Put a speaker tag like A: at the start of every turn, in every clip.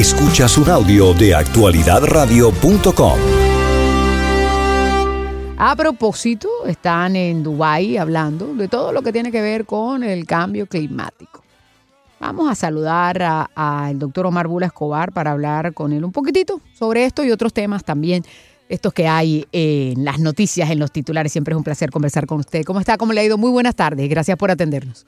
A: Escuchas un audio de actualidadradio.com.
B: A propósito, están en Dubái hablando de todo lo que tiene que ver con el cambio climático. Vamos a saludar al doctor Omar Bula Escobar para hablar con él un poquitito sobre esto y otros temas también, estos que hay en las noticias, en los titulares. Siempre es un placer conversar con usted. ¿Cómo está? ¿Cómo le ha ido? Muy buenas tardes. Gracias por atendernos.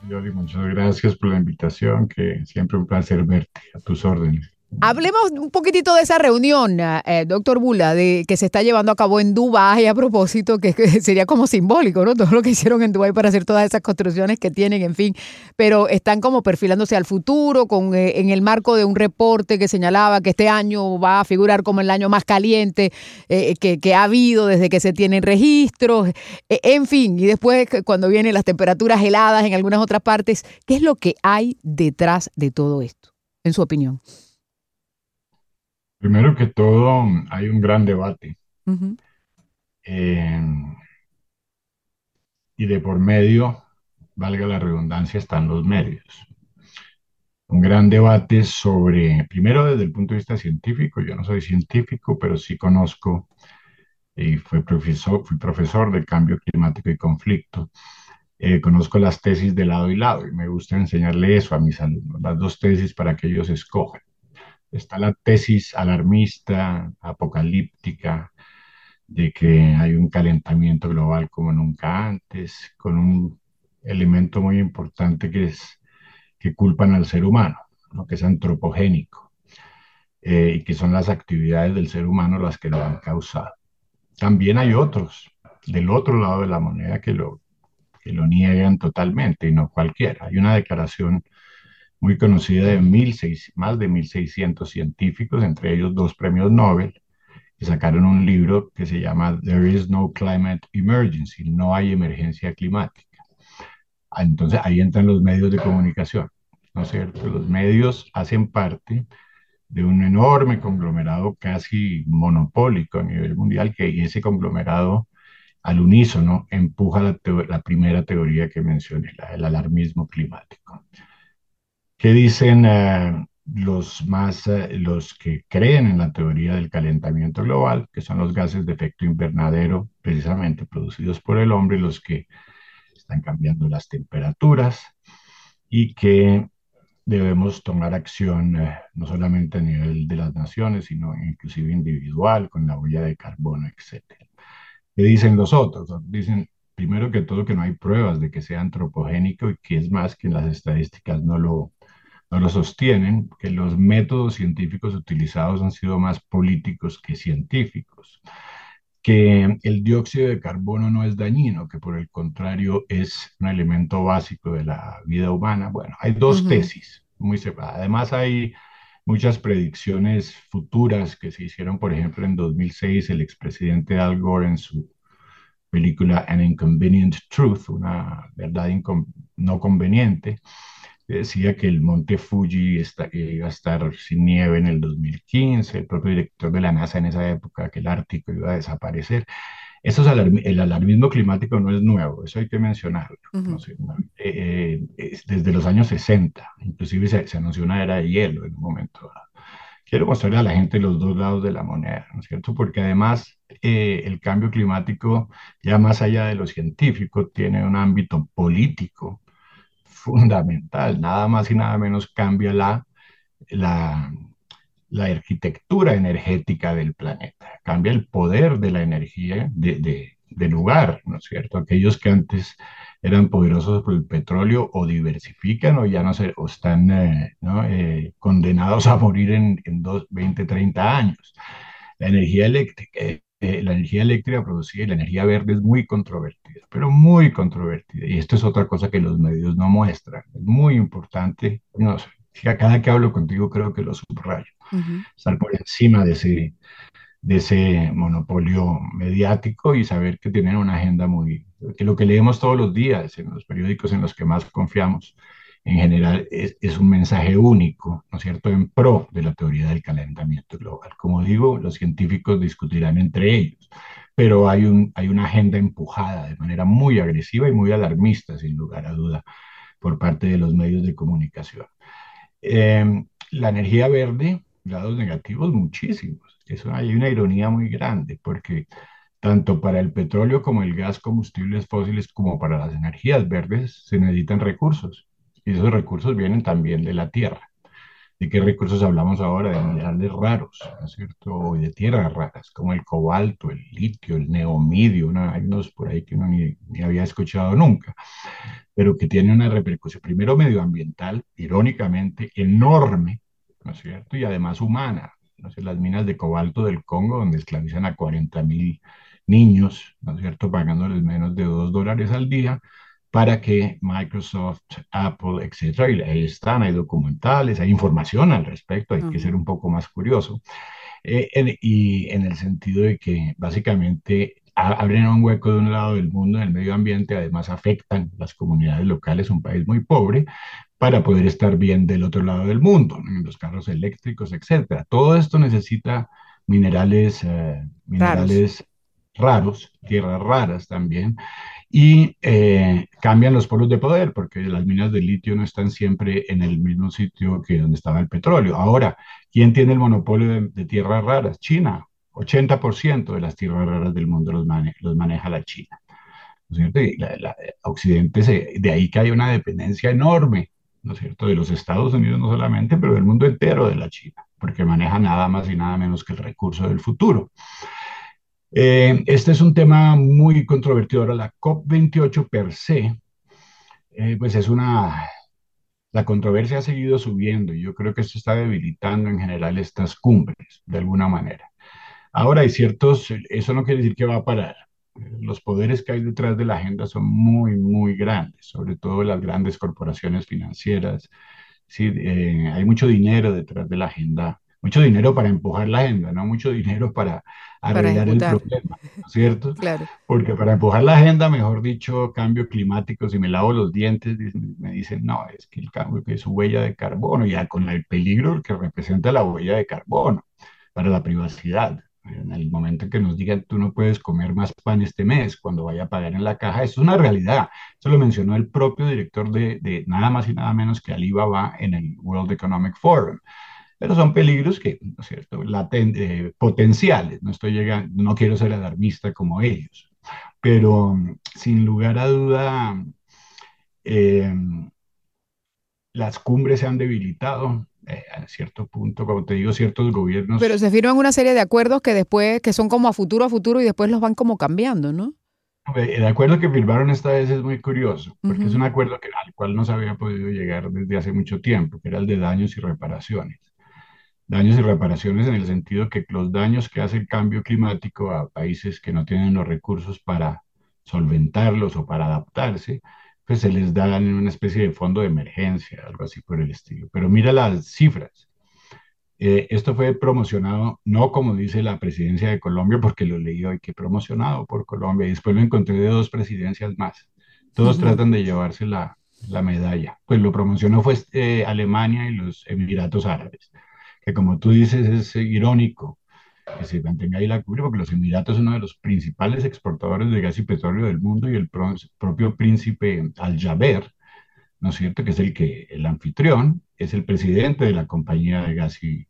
C: Yoli, muchas gracias por la invitación, que siempre un placer verte a tus órdenes.
B: Hablemos un poquitito de esa reunión, eh, doctor Bula, de que se está llevando a cabo en Dubái a propósito, que, sería como simbólico, ¿no? Todo lo que hicieron en Dubái para hacer todas esas construcciones que tienen, en fin, pero están como perfilándose al futuro con eh, en el marco de un reporte que señalaba que este año va a figurar como el año más caliente eh, que, que, ha habido desde que se tienen registros, en fin, y después cuando vienen las temperaturas heladas en algunas otras partes, ¿qué es lo que hay detrás de todo esto, en su opinión?
C: Primero que todo, hay un gran debate. y de por medio, valga la redundancia, están los medios. Un gran debate sobre, primero desde el punto de vista científico, yo no soy científico, pero sí conozco y fui profesor, fui profesor de cambio climático y conflicto. Eh, conozco las tesis de lado y lado y me gusta enseñarle eso a mis alumnos, las dos tesis para que ellos escojan está la tesis alarmista, apocalíptica, de que hay un calentamiento global como nunca antes, con un elemento muy importante que es que culpan al ser humano, lo que es antropogénico, eh, y que son las actividades del ser humano las que lo han causado. También hay otros del otro lado de la moneda que lo, que lo niegan totalmente, y no cualquiera. Hay una declaración muy conocida de mil seis, más de 1.600 científicos, entre ellos dos premios Nobel, que sacaron un libro que se llama There is no climate emergency, no hay emergencia climática. Ah, entonces ahí entran los medios de comunicación, ¿no es cierto? Los medios hacen parte de un enorme conglomerado casi monopólico a nivel mundial, que ese conglomerado al unísono empuja la, la primera teoría que mencioné, la, el alarmismo climático. ¿Qué dicen eh, los más, eh, los que creen en la teoría del calentamiento global, que son los gases de efecto invernadero, precisamente producidos por el hombre, los que están cambiando las temperaturas y que debemos tomar acción eh, no solamente a nivel de las naciones, sino inclusive individual, con la huella de carbono, etc. ¿Qué dicen los otros? Dicen, primero que todo, que no hay pruebas de que sea antropogénico y que es más que las estadísticas no lo, no lo sostienen, que los métodos científicos utilizados han sido más políticos que científicos, que el dióxido de carbono no es dañino, que por el contrario es un elemento básico de la vida humana. Bueno, hay dos tesis muy separadas. Además hay muchas predicciones futuras que se hicieron, por ejemplo, en 2006, el expresidente Al Gore en su película An Inconvenient Truth, una verdad no conveniente, decía que el monte Fuji está, iba a estar sin nieve en el 2015, el propio director de la NASA en esa época, que el Ártico iba a desaparecer. Eso es el alarmismo climático no es nuevo, eso hay que mencionarlo. Eh, eh, desde los años 60, inclusive se, se, anunció una era de hielo en un momento Quiero mostrarle a la gente los dos lados de la moneda, ¿no es cierto? Porque además eh, el cambio climático, ya más allá de lo científico, tiene un ámbito político fundamental, nada más y nada menos cambia la, la, la arquitectura energética del planeta, cambia el poder de la energía de, de, lugar, ¿no es cierto? Aquellos que antes eran poderosos por el petróleo o diversifican o ya no se, o están eh, eh, condenados a morir en, en dos, 20, 30 años. La energía eléctrica, eh, la energía eléctrica producida y la energía verde es muy controvertida, pero muy controvertida. Y esto es otra cosa que los medios no muestran. Es muy importante, no sé, cada que hablo contigo creo que lo subrayo, estar por encima de ese, de ese monopolio mediático y saber que tienen una agenda muy, que lo que leemos todos los días en los periódicos en los que más confiamos, en general es, un mensaje único, ¿no es cierto?, en pro de la teoría del calentamiento global. Como digo, los científicos discutirán entre ellos, pero hay una agenda empujada de manera muy agresiva y muy alarmista, sin lugar a duda, por parte de los medios de comunicación. Eh, la energía verde, lados negativos muchísimos. Eso hay una ironía muy grande, porque tanto para el petróleo como el gas, combustibles fósiles, como para las energías verdes, se necesitan recursos. Y esos recursos vienen también de la tierra. ¿De qué recursos hablamos ahora? De minerales raros, ¿no es cierto? Y de tierras raras, como el cobalto, el litio, el neomidio, hay unos por ahí que uno ni, había escuchado nunca, pero que tienen una repercusión, primero medioambiental, irónicamente, enorme, ¿no es cierto? Y además humana. ¿no? las minas de cobalto del Congo, donde esclavizan a 40 mil niños, ¿no es cierto?, pagándoles menos de 2 dólares al día para que Microsoft, Apple, etcétera, y ahí están, hay documentales, hay información al respecto, hay que ser un poco más curioso, eh, y en el sentido de que básicamente abren un hueco de un lado del mundo en el medio ambiente, además afectan las comunidades locales, un país muy pobre, para poder estar bien del otro lado del mundo, en los carros eléctricos, etcétera. Todo esto necesita minerales, eh, minerales raros, tierras raras también, y eh, cambian los polos de poder, porque las minas de litio no están siempre en el mismo sitio que donde estaba el petróleo. Ahora, ¿quién tiene el monopolio de, tierras raras? China. 80% de las tierras raras del mundo los, los maneja la China. ¿no es cierto? Y la, Occidente, se, de ahí que hay una dependencia enorme, ¿no es cierto?, de los Estados Unidos no solamente, pero del mundo entero de la China, porque maneja nada más y nada menos que el recurso del futuro. Eh, este es un tema muy controvertido. Ahora, la COP28 per se, eh, pues es una... La controversia ha seguido subiendo y yo creo que esto está debilitando en general estas cumbres, de alguna manera. Ahora hay ciertos, eso no quiere decir que va a parar. Los poderes que hay detrás de la agenda son muy, muy grandes, sobre todo las grandes corporaciones financieras. Sí, eh, hay mucho dinero detrás de la agenda mucho dinero para empujar la agenda, no mucho dinero para arreglar el problema, ¿cierto?
B: Claro.
C: Porque para empujar la agenda, mejor dicho, cambio climático, si me lavo los dientes, me dicen, no, es que el cambio que es su huella de carbono, ya con el peligro que representa la huella de carbono para la privacidad. En el momento en que nos digan, tú no puedes comer más pan este mes, cuando vaya a pagar en la caja, eso es una realidad. Eso lo mencionó el propio director de, de nada más y nada menos que Alibaba en el World Economic Forum pero son peligros que, ¿no es cierto?, eh, potenciales, no estoy llegando, no quiero ser alarmista como ellos, pero sin lugar a duda, eh, las cumbres se han debilitado, eh, a cierto punto, como te digo, ciertos gobiernos.
B: Pero se firman una serie de acuerdos que después, que son como a futuro a futuro y después los van como cambiando, ¿no?
C: El acuerdo que firmaron esta vez es muy curioso, porque es un acuerdo que, al cual no se había podido llegar desde hace mucho tiempo, que era el de daños y reparaciones daños y reparaciones en el sentido que los daños que hace el cambio climático a países que no tienen los recursos para solventarlos o para adaptarse, pues se les da una especie de fondo de emergencia, algo así por el estilo. Pero mira las cifras. Eh, esto fue promocionado, no como dice la presidencia de Colombia, porque lo leí hoy, que promocionado por Colombia, y después lo encontré de dos presidencias más. Todos tratan de llevarse la, la, medalla. Pues lo promocionó fue eh, Alemania y los Emiratos Árabes que como tú dices es irónico que se mantenga ahí la cumbre, porque los Emiratos son uno de los principales exportadores de gas y petróleo del mundo y el propio príncipe Al-Jaber, ¿no es cierto?, que es el, que, el anfitrión, es el presidente de la compañía de gas y,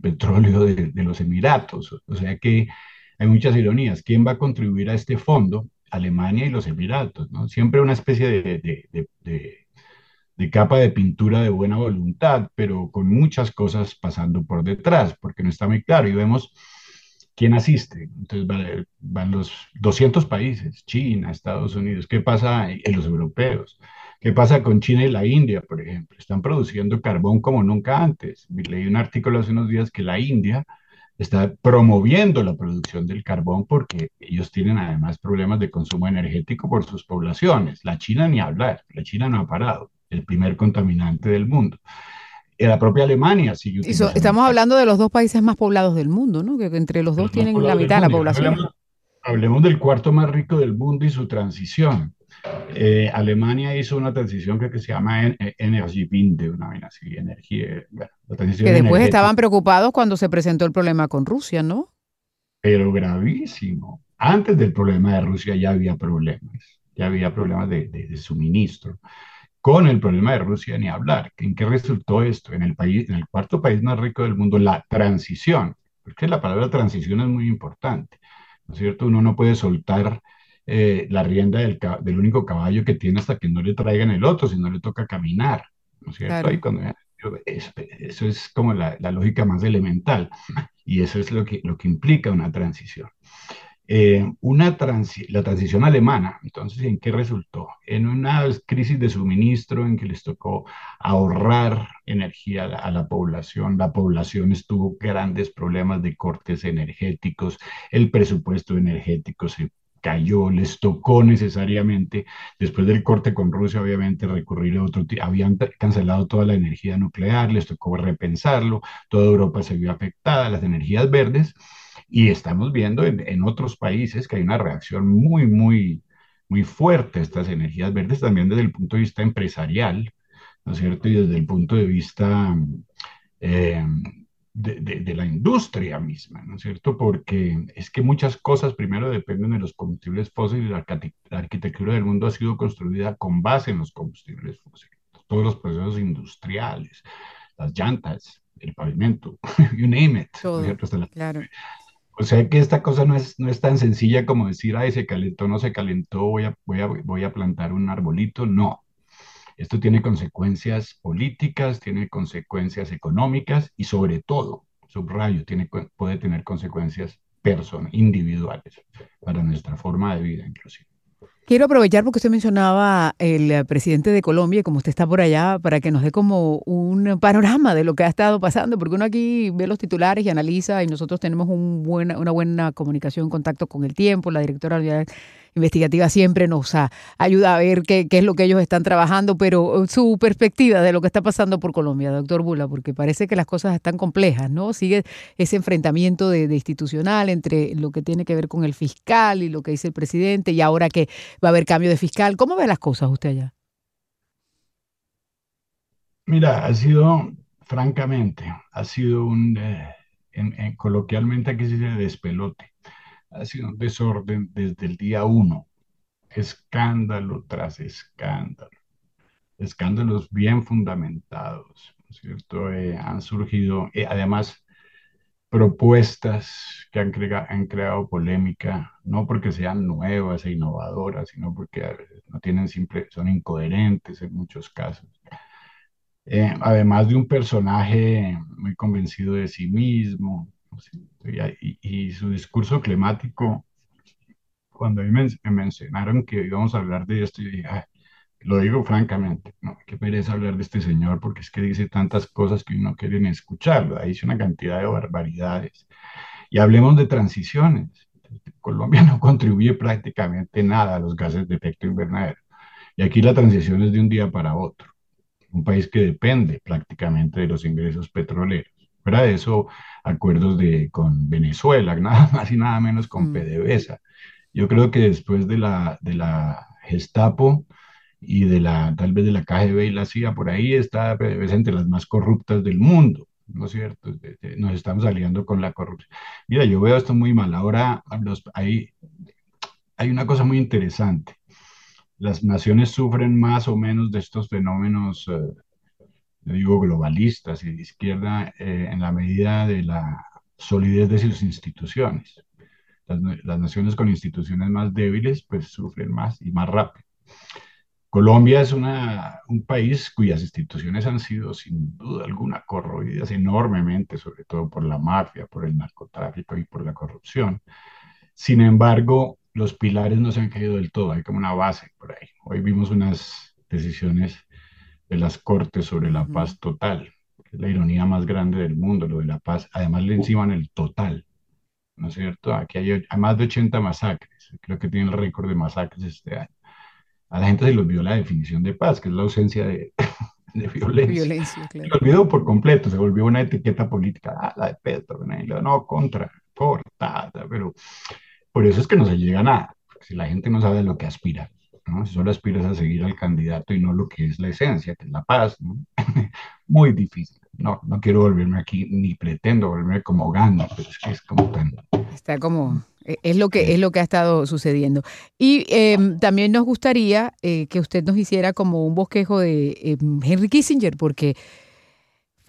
C: petróleo de, los Emiratos. O sea que hay muchas ironías. ¿Quién va a contribuir a este fondo? Alemania y los Emiratos, ¿no? Siempre una especie de capa de pintura de buena voluntad, pero con muchas cosas pasando por detrás, porque no está muy claro. Y vemos quién asiste. Entonces van, los 200 países, China, Estados Unidos. ¿Qué pasa en los europeos? ¿Qué pasa con China y la India, por ejemplo? Están produciendo carbón como nunca antes. Leí un artículo hace unos días que la India está promoviendo la producción del carbón porque ellos tienen además problemas de consumo energético por sus poblaciones. La China ni hablar, la China no ha parado el primer contaminante del mundo. En la propia Alemania sigue
B: Estamos hablando de los dos países más poblados del mundo, ¿no? Que entre los dos tienen la mitad de la población.
C: Hablemos, del cuarto más rico del mundo y su transición. Eh, Alemania hizo una transición que, se llama Energiewende, una así, energía.
B: que después estaban preocupados cuando se presentó el problema con Rusia, ¿no?
C: Pero gravísimo. Antes del problema de Rusia ya había problemas, ya había problemas de, de suministro. Con el problema de Rusia ni hablar. ¿En qué resultó esto? En el país, en el cuarto país más rico del mundo, la transición, porque la palabra transición es muy importante, ¿no es cierto? Uno no puede soltar eh, la rienda del, del, único caballo que tiene hasta que no le traigan el otro, si no le toca caminar, ¿no es cierto? Cuando, eso, es como la, la, lógica más elemental y eso es lo que, lo que implica una transición. Eh, una la transición alemana, entonces, ¿en qué resultó? En una crisis de suministro en que les tocó ahorrar energía a la población, la población estuvo grandes problemas de cortes energéticos, el presupuesto energético se cayó, les tocó necesariamente, después del corte con Rusia, obviamente, recurrir a otro, habían cancelado toda la energía nuclear, les tocó repensarlo, toda Europa se vio afectada, las energías verdes, y estamos viendo en, otros países que hay una reacción muy, muy, muy fuerte a estas energías verdes, también desde el punto de vista empresarial, ¿no es cierto? Y desde el punto de vista eh, de, la industria misma, ¿no es cierto? Porque es que muchas cosas primero dependen de los combustibles fósiles, la, la arquitectura del mundo ha sido construida con base en los combustibles fósiles, todos los procesos industriales, las llantas, el pavimento, you name it, ¿no es cierto? claro. O sea que esta cosa no es, no es tan sencilla como decir, ay, se calentó, no se calentó, voy a, voy a, voy a plantar un arbolito. No. Esto tiene consecuencias políticas, tiene consecuencias económicas y sobre todo, subrayo, tiene, puede tener consecuencias personales, individuales para nuestra forma de vida inclusive.
B: Quiero aprovechar porque usted mencionaba el eh, presidente de Colombia como usted está por allá, para que nos dé como un panorama de lo que ha estado pasando, porque uno aquí ve los titulares y analiza y nosotros tenemos una buena comunicación, contacto con el tiempo, la directora de investigativa siempre nos ayuda a ver qué, es lo que ellos están trabajando, pero su perspectiva de lo que está pasando por Colombia, doctor Bula, porque parece que las cosas están complejas, ¿no? Sigue ese enfrentamiento de, institucional entre lo que tiene que ver con el fiscal y lo que dice el presidente, y ahora que va a haber cambio de fiscal. ¿Cómo ve las cosas usted allá?
C: Mira, ha sido, francamente, ha sido un, eh, coloquialmente aquí se dice despelote ha sido un desorden desde el día uno. Escándalo tras escándalo. Escándalos bien fundamentados, ¿no es cierto? Eh, han surgido, eh, además, propuestas que han, han, creado polémica, no porque sean nuevas e innovadoras, sino porque no tienen simple, son incoherentes en muchos casos. Eh, además de un personaje muy convencido de sí mismo, y, su discurso climático, cuando me, mencionaron que íbamos a hablar de esto, yo dije, lo digo francamente, no, qué pereza hablar de este señor porque es que dice tantas cosas que no quieren escucharlo, ahí dice una cantidad de barbaridades. Y hablemos de transiciones. Colombia no contribuye prácticamente nada a los gases de efecto invernadero. Y aquí la transición es de un día para otro. Un país que depende prácticamente de los ingresos petroleros. Fuera de eso, acuerdos de, con Venezuela, nada más y nada menos con mm. PDVSA. Yo creo que después de la, de la Gestapo y de la, tal vez de la KGB y la CIA, por ahí está PDVSA entre las más corruptas del mundo, ¿no es cierto? Nos estamos aliando con la corrupción. Mira, yo veo esto muy mal. Ahora los, hay, hay una cosa muy interesante. Las naciones sufren más o menos de estos fenómenos eh, digo globalistas y de izquierda eh, en la medida de la solidez de sus instituciones. Las, naciones con instituciones más débiles pues sufren más y más rápido. Colombia es una, un país cuyas instituciones han sido sin duda alguna corroídas enormemente, sobre todo por la mafia, por el narcotráfico y por la corrupción. Sin embargo, los pilares no se han caído del todo, hay como una base por ahí. Hoy vimos unas decisiones de las Cortes sobre la paz total, que es la ironía más grande del mundo, lo de la paz. Además le enciman el total, ¿no es cierto? Aquí hay, más de 80 masacres, creo que tiene el récord de masacres este año. A la gente se le olvidó la definición de paz, que es la ausencia de, de violencia. violencia claro. Se olvidó por completo, se volvió una etiqueta política, ah, la de Petro, no, contra, cortada, pero por eso es que no se llega a nada, si la gente no sabe a lo que aspira. Si solo aspiras a seguir al candidato y no lo que es la esencia, que es la paz, Muy difícil. No, no quiero volverme aquí, ni pretendo volverme como Gandhi, pero es que es como tan...
B: Está como e, es lo que, es lo que ha estado sucediendo. Y em, también nos gustaría eh, que usted nos hiciera como un bosquejo de em, Henry Kissinger, porque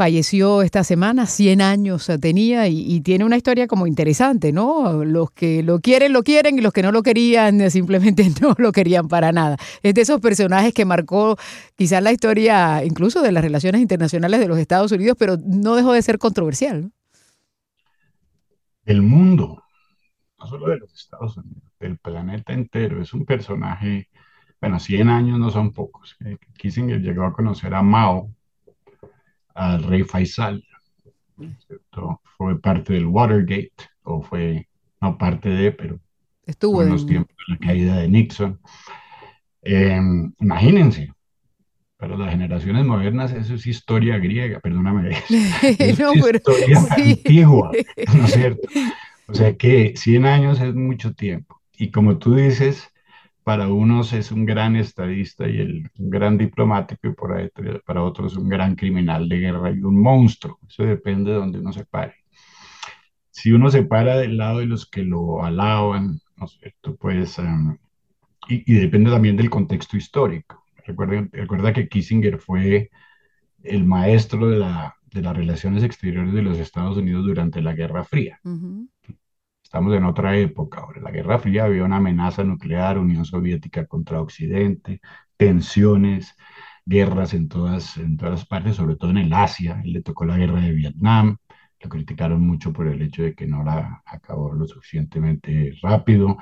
B: falleció esta semana, 100 años tenía y, tiene una historia como interesante, ¿no? Los que lo quieren, lo quieren y los que no lo querían simplemente no lo querían para nada. Es de esos personajes que marcó quizás la historia incluso de las relaciones internacionales de los Estados Unidos, pero no dejó de ser controversial.
C: El mundo, no solo de los Estados Unidos, del planeta entero, es un personaje, bueno, 100 años no son pocos. Eh, Kissinger llegó a conocer a Mao al rey Faisal. Fue parte del Watergate, o fue, no parte de, pero
B: estuvo en
C: los tiempos de la caída de Nixon. Em, imagínense, para las generaciones modernas eso es historia griega, perdóname, es historia antigua, ¿no es cierto? O sea que 100 años es mucho tiempo. Y como tú dices, para unos es un gran estadista y el, un gran diplomático y por ahí, para otros un gran criminal de guerra y un monstruo. Eso depende de donde uno se pare. Si uno se para del lado de los que lo alaban, ¿no es cierto? Pues, um, y, depende también del contexto histórico. Recuerda, recuerda que Kissinger fue el maestro de, la, de las relaciones exteriores de los Estados Unidos durante la Guerra Fría. Estamos en otra época ahora. La Guerra Fría había una amenaza nuclear, Unión Soviética contra Occidente, tensiones, guerras en todas, en todas las partes, sobre todo en el Asia. Él le tocó la guerra de Vietnam. Lo criticaron mucho por el hecho de que no la acabó lo suficientemente rápido.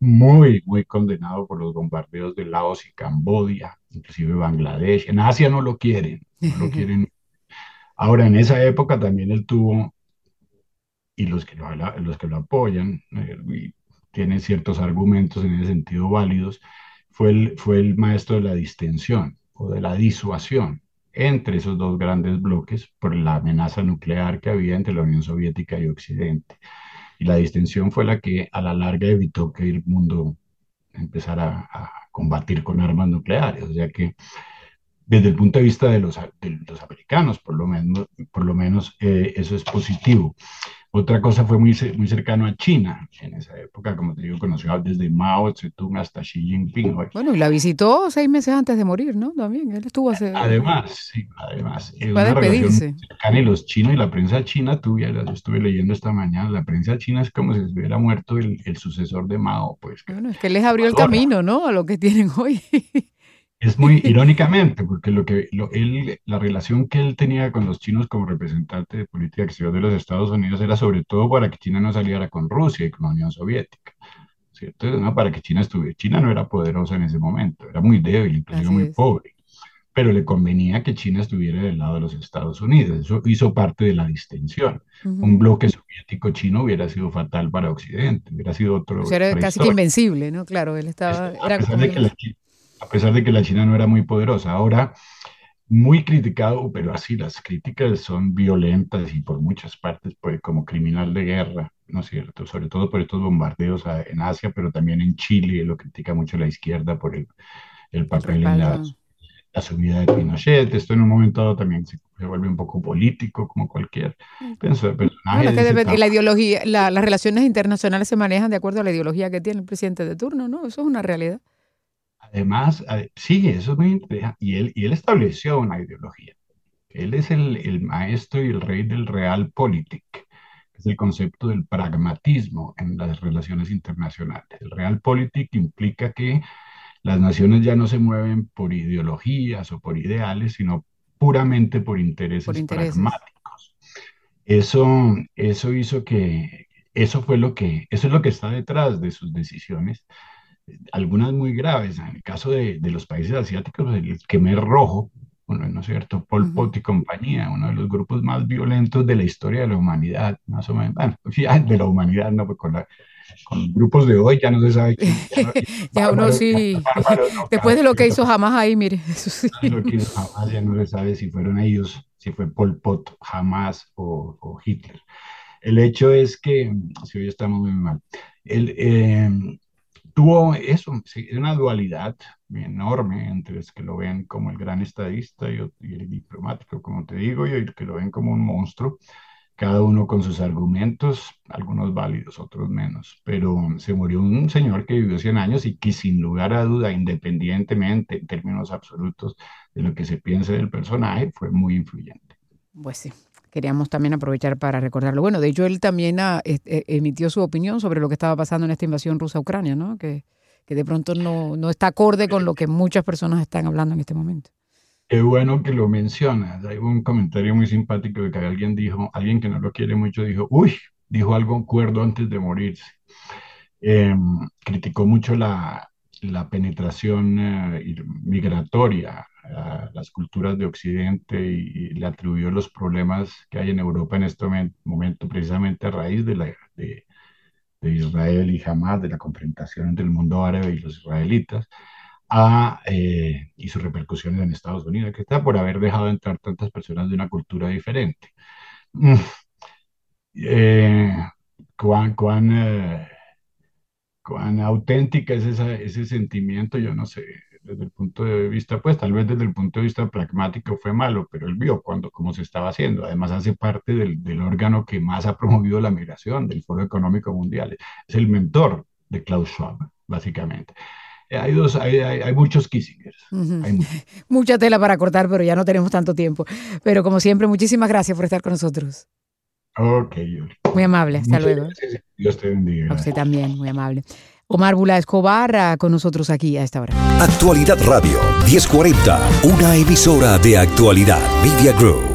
C: Muy, muy condenado por los bombardeos de Laos y Camboya, inclusive Bangladesh. En Asia no lo quieren, no lo quieren. Ahora, en esa época también él tuvo y los que lo, los que lo apoyan eh, y tienen ciertos argumentos en ese sentido válidos, fue el, fue el maestro de la distensión o de la disuasión entre esos dos grandes bloques por la amenaza nuclear que había entre la Unión Soviética y Occidente. Y la distensión fue la que a la larga evitó que el mundo empezara a combatir con armas nucleares. O sea que desde el punto de vista de los, de los americanos, por lo menos, por lo menos eh, eso es positivo. Otra cosa fue muy, muy cercano a China en esa época, como te digo, conoció desde Mao Zedong hasta Xi Jinping.
B: Bueno, y la visitó seis meses antes de morir, ¿no? También, él estuvo hace...
C: Además, sí, además.
B: Va a despedirse.
C: Cercana y los chinos y la prensa china, tú ya yo estuve leyendo esta mañana, la prensa china es como si hubiera muerto el, el sucesor de Mao, pues.
B: Bueno, es que les abrió el camino, ¿no? A lo que tienen hoy.
C: Es muy irónicamente, porque lo que lo, él, la relación que él tenía con los chinos como representante de política exterior de los Estados Unidos era sobre todo para que China no saliera con Rusia y con la Unión Soviética. ¿cierto? No, para que China estuviera. China no era poderosa en ese momento, era muy débil, inclusive muy pobre. Pero le convenía que China estuviera del lado de los Estados Unidos. Eso hizo parte de la distensión. Un bloque soviético chino hubiera sido fatal para Occidente, hubiera sido otro.
B: era casi que invencible, ¿no? Claro, él estaba. Era
C: a pesar de que la China no era muy poderosa. Ahora, muy criticado, pero así las críticas son violentas y por muchas partes, pues, como criminal de guerra, ¿no es cierto? Sobre todo por estos bombardeos en Asia, pero también en Chile, lo critica mucho la izquierda por el, el papel en la, la, subida de Pinochet. Esto en un momento dado también se, vuelve un poco político, como cualquier personaje.
B: la ideología, las relaciones internacionales se manejan de acuerdo a la ideología que tiene el presidente de turno, ¿no? Eso es una realidad.
C: Además, sí, eso es muy interesante. Y él, y él estableció una ideología. Él es el, el maestro y el rey del realpolitik, que es el concepto del pragmatismo en las relaciones internacionales. El realpolitik implica que las naciones ya no se mueven por ideologías o por ideales, sino puramente por intereses, por intereses. pragmáticos. Eso, eso hizo que, eso fue lo que, eso es lo que está detrás de sus decisiones algunas muy graves. En el caso de, de los países asiáticos, el Khmer Rojo, bueno, ¿no es cierto? Pol Pot y compañía, uno de los grupos más violentos de la historia de la humanidad, más o menos, bueno, de la humanidad, no, pues con, con grupos de hoy ya no se sabe quién.
B: Ya, uno sí, después de lo que hizo jamás ahí, mire, eso sí.
C: Lo que hizo jamás ya no se sabe si fueron ellos, si fue Pol Pot, jamás o, o Hitler. El hecho es que, si hoy estamos muy mal, el, eh, tuvo eso, una dualidad enorme entre los que lo ven como el gran estadista y, el diplomático, como te digo, y el que lo ven como un monstruo. cada uno con sus argumentos, algunos válidos, otros menos, pero se murió un señor que vivió 100 años y que sin lugar a duda, independientemente en términos absolutos de lo que se piense del personaje, fue muy influyente.
B: Pues sí, queríamos también aprovechar para recordarlo. Bueno, de hecho, él también ah, e, emitió su opinión sobre lo que estaba pasando en esta invasión rusa a Ucrania, ¿no? Que, que de pronto no, no está acorde con lo que muchas personas están hablando en este momento.
C: Qué bueno que lo mencionas. Hay un comentario muy simpático de que alguien dijo, alguien que no lo quiere mucho, dijo, uy, dijo algo cuerdo antes de morirse. Em, criticó mucho la, la penetración eh, migratoria a las culturas de Occidente y, le atribuyó los problemas que hay en Europa en este momento precisamente a raíz de, la, de, de Israel y Hamas, de la confrontación entre el mundo árabe y los israelitas eh, y sus repercusiones en Estados Unidos, que está por haber dejado entrar tantas personas de una cultura diferente. Mm. Eh, ¿cuán, cuán, eh, cuán, auténtica es ese sentimiento? Yo no sé, desde el punto de vista, pues tal vez desde el punto de vista pragmático fue malo, pero él vio cuando, cómo se estaba haciendo. Además hace parte del, del órgano que más ha promovido la migración, del Foro Económico Mundial. Es el mentor de Klaus Schwab, básicamente. Hay, dos, hay, hay, muchos Kissingers.
B: Mucha tela para cortar, pero ya no tenemos tanto tiempo. Pero como siempre, muchísimas gracias por estar con nosotros.
C: Ok,
B: Muy amable, hasta luego.
C: Dios te bendiga.
B: A usted también, muy amable. Omar Bula Escobar ah, con nosotros aquí a esta hora.
A: Actualidad Radio 1040, una emisora de actualidad Media Group.